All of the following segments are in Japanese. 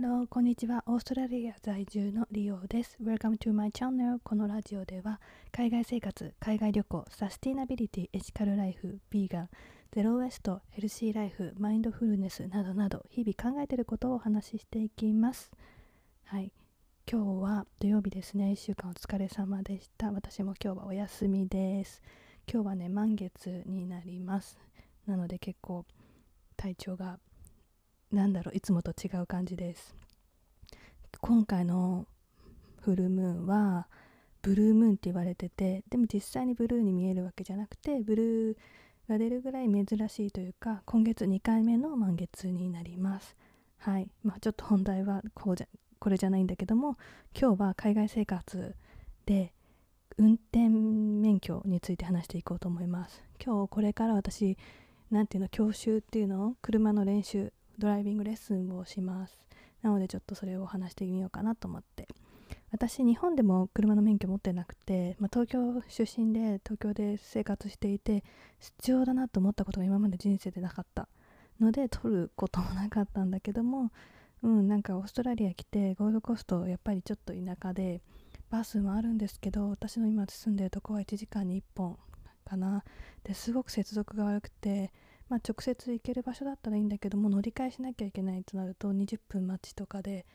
ハロー、こんにちは。オーストラリア在住のリオです。Welcome to my channel. このラジオでは、海外生活、海外旅行、サスティナビリティ、エシカルライフ、ビーガン、ゼロウェイスト、ヘルシーライフ、マインドフルネスなどなど、日々考えていることをお話ししていきます。はい。今日は土曜日ですね。1週間お疲れ様でした。私も今日はお休みです。今日はね、満月になります。なので結構体調がなんだろういつもと違う感じです。今回のフルムーンはブルームーンって言われててでも実際にブルーに見えるわけじゃなくてブルーが出るぐらい珍しいというか今月2回目の満月になります。はい。まあちょっと本題はこうじゃこれじゃないんだけども今日は海外生活で運転免許について話していこうと思います。今日これから私何ていうの教習っていうの？を車の練習ドライビングレッスンをします。なのでちょっとそれを話してみようかなと思って。私日本でも車の免許持ってなくて、まあ、東京出身で東京で生活していて必要だなと思ったことが今まで人生でなかった。ので取ることもなかったんだけどもうんなんかオーストラリア来てゴールドコーストやっぱりちょっと田舎でバスもあるんですけど私の今住んでるとこは1時間に1本かな。ですごく接続が悪くてまあ、直接行ける場所だったらいいんだけども乗り換えしなきゃいけないとなると20分待ちとかで、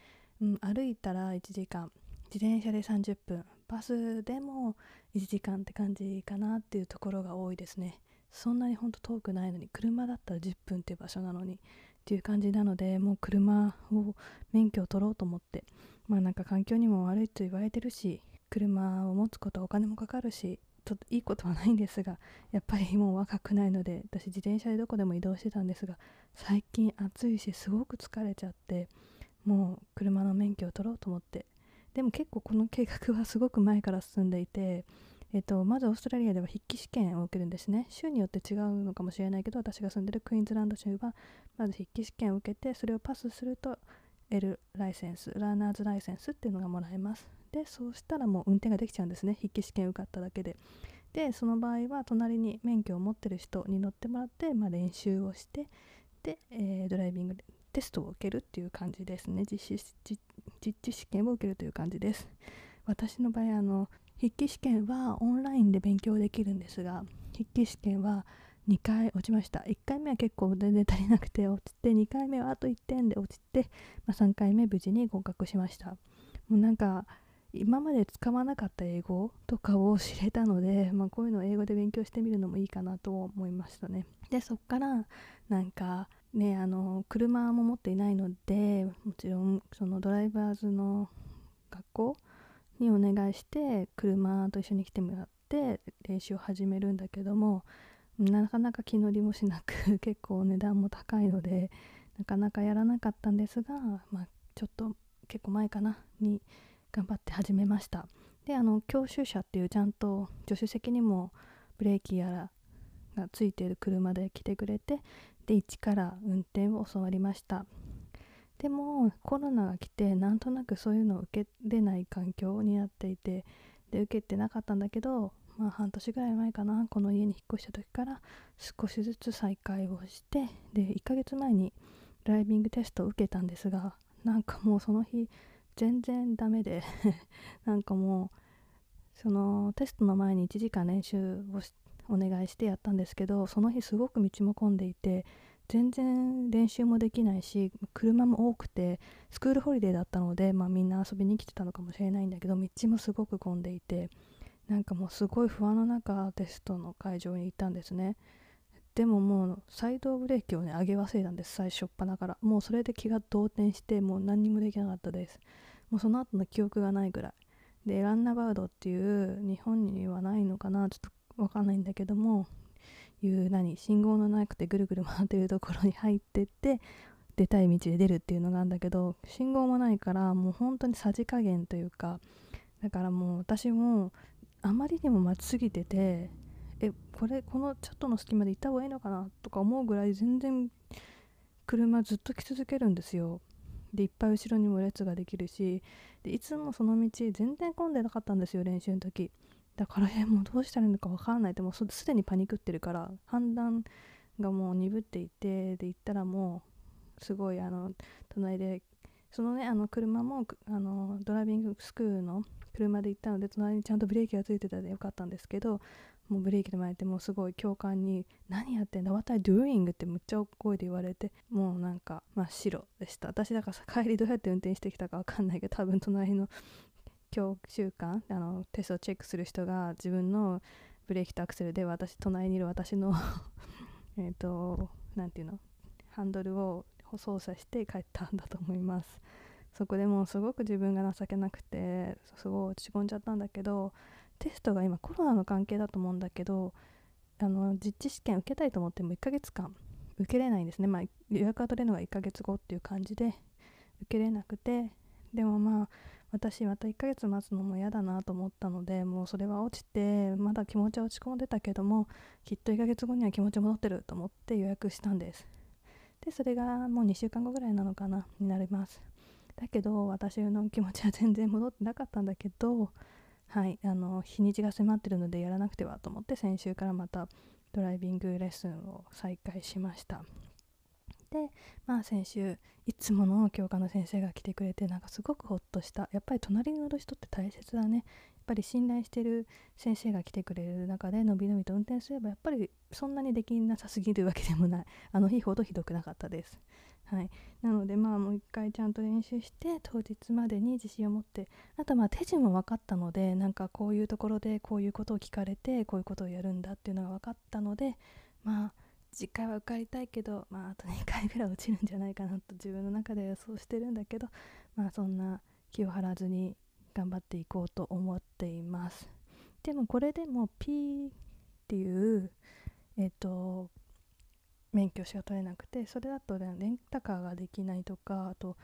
うん、歩いたら1時間自転車で30分バスでも1時間って感じかなっていうところが多いですね。そんなにほんと遠くないのに車だったら10分っていう場所なのにっていう感じなのでもう車を免許を取ろうと思ってまあなんか環境にも悪いと言われてるし車を持つことはお金もかかるしちょっといいことはないんですがやっぱりもう若くないので私自転車でどこでも移動してたんですが最近暑いしすごく疲れちゃってもう車の免許を取ろうと思ってでも結構この計画はすごく前から進んでいてえっと、まずオーストラリアでは筆記試験を受けるんですね。州によって違うのかもしれないけど、私が住んでるクイーンズランド州は、まず筆記試験を受けて、それをパスすると、L ライセンス、ラーナーズライセンスっていうのがもらえます。でそうしたらもう運転ができちゃうんですね。筆記試験受かっただけで。でその場合は隣に免許を持ってる人に乗ってもらって、まあ、練習をしてで、えー、ドライビングテストを受けるっていう感じですね。実施実地試験を受けるという感じです。私の場合あの筆記試験はオンラインで勉強できるんですが筆記試験は2回落ちました。1回目は結構全然足りなくて落ちて2回目はあと1点で落ちて、まあ、3回目無事に合格しました。もうなんか今まで使わなかった英語とかを知れたので、まあ、こういうのを英語で勉強してみるのもいいかなと思いましたね。でそっからなんかねあの車も持っていないのでもちろんそのドライバーズの学校にお願いして車と一緒に来てもらって練習を始めるんだけどもなかなか気乗りもしなく 結構値段も高いのでなかなかやらなかったんですが、まあ、ちょっと結構前かなに頑張って始めました。であの教習車っていうちゃんと助手席にもブレーキやらがついている車で来てくれてで一から運転を教わりました。でもコロナが来てなんとなくそういうのを受けれない環境になっていてで受けてなかったんだけどまあ半年ぐらい前かなこの家に引っ越した時から少しずつ再開をしてで1ヶ月前にドライビングテストを受けたんですがなんかもうその日全然ダメで なんかもうそのテストの前に1時間練習をお願いしてやったんですけどその日すごく道も混んでいて全然練習もできないし車も多くてスクールホリデーだったので、まあ、みんな遊びに来てたのかもしれないんだけど道もすごく混んでいてなんかもうすごい不安の中テストの会場に行ったんですね。でももうサイドブレーキをね上げ忘れたんです最初っ端から。もうそれで気が動転してもう何にもできなかったです。もうその後の記憶がないぐらい。でランナバウドっていう日本にはないのかなちょっとわかんないんだけどもいう何信号のなくてぐるぐる回ってるところに入ってって出たい道で出るっていうのがあるんだけど信号もないからもう本当にさじ加減というかだからもう私もあまりにも待ちすぎててえこれこのちょっとの隙間で行った方がいいのかなとか思うぐらい全然車ずっと来続けるんですよ。でいっぱい後ろにも列ができるしでいつもその道全然混んでなかったんですよ練習の時。だからえもうどうしたらいいのか分からないってもうすでにパニクってるから判断がもう鈍っていてで行ったらもうすごいあの隣でそのねあの車もあのドライビングスクールの車で行ったので隣にちゃんとブレーキがついてたんでよかったんですけどもうブレーキで巻いてもうすごい共感に「何やってんだ？What are doing?」ってむっちゃ大声で言われてもうなんか真っ白でした。私だから帰りどうやって運転してきたか分かんないけど多分隣の教習官あのテストをチェックする人が自分のブレーキとアクセルで私隣にいる私の えっと何て言うの？ハンドルを操作して帰ったんだと思います。そこでもうすごく自分が情けなくてすごい落ち込んじゃったんだけどテストが今コロナの関係だと思うんだけどあの実地試験受けたいと思っても1ヶ月間受けれないんですね、まあ、予約が取れるのが1ヶ月後っていう感じで受けれなくてでもまあ私また1ヶ月待つのも嫌だなと思ったのでもうそれは落ちてまだ気持ちは落ち込んでたけどもきっと1ヶ月後には気持ち戻ってると思って予約したんです。でそれがもう2週間後ぐらいなのかなになります。だけど私の気持ちは全然戻ってなかったんだけどはいあの日にちが迫ってるのでやらなくてはと思って先週からまたドライビングレッスンを再開しました。でまあ先週いつもの教科の先生が来てくれてなんかすごくほっとした。やっぱり隣に乗る人って大切だね。やっぱり信頼してる先生が来てくれる中でのびのびと運転すればやっぱりそんなにできなさすぎるわけでもない。あの日ほどひどくなかったです。はい、なのでまあもう一回ちゃんと練習して当日までに自信を持ってあとまあ手順も分かったのでなんかこういうところでこういうことを聞かれてこういうことをやるんだっていうのが分かったのでまあ次回は受かりたいけどまああと2回ぐらい落ちるんじゃないかなと自分の中で予想してるんだけどまあそんな気を張らずに頑張っていこうと思っています。でもこれでも P っていうえっ、と免許しか取れなくてそれだと、レンタカーができないとかあと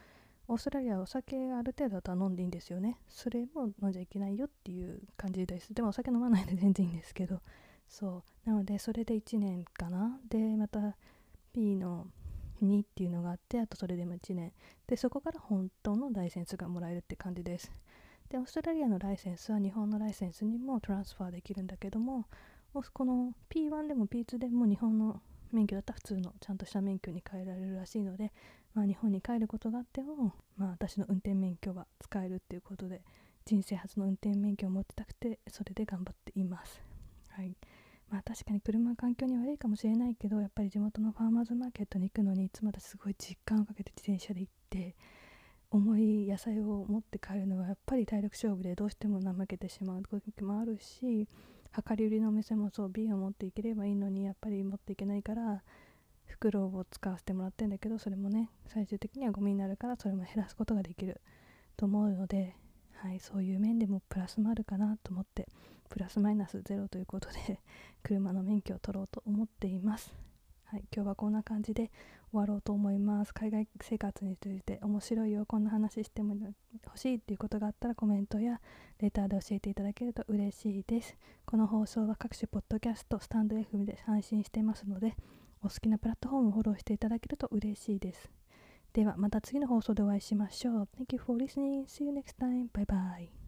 オーストラリアはお酒ある程度だと飲んでいいんですよね。それも飲んじゃいけないよっていう感じです。でもお酒飲まないで全然いいんですけど。そう。なのでそれで1年かな。でまた P の2っていうのがあってあとそれでも1年。でそこから本当のライセンスがもらえるって感じです。でオーストラリアのライセンスは日本のライセンスにもトランスファーできるんだけどもこの P1 でも P2 でも日本の免許だったら普通のちゃんとした免許に変えられるらしいので、まあ、日本に帰ることがあっても、まあ、私の運転免許は使えるっていうことで人生初の運転免許を持ってたくてそれで頑張っています。はいまあ、確かに車は環境に悪いかもしれないけどやっぱり地元のファーマーズマーケットに行くのにいつも私すごい実感をかけて自転車で行って重い野菜を持って帰るのはやっぱり体力勝負でどうしても怠けてしまう時もあるし量り売りのお店もそう瓶を持っていければいいのにやっぱり持っていけないから袋を使わせてもらってんだけどそれもね最終的にはゴミになるからそれも減らすことができると思うので、はい、そういう面でもプラスもあるかなと思ってプラスマイナスゼロということで 車の免許を取ろうと思っています。はい、今日はこんな感じで終わろうと思います。海外生活について面白いよ、こんな話しても欲しいっていうことがあったらコメントやレターで教えていただけると嬉しいです。この放送は各種ポッドキャスト、スタンド FM で配信していますので、お好きなプラットフォームをフォローしていただけると嬉しいです。ではまた次の放送でお会いしましょう。Thank you for listening. See you next time. Bye bye.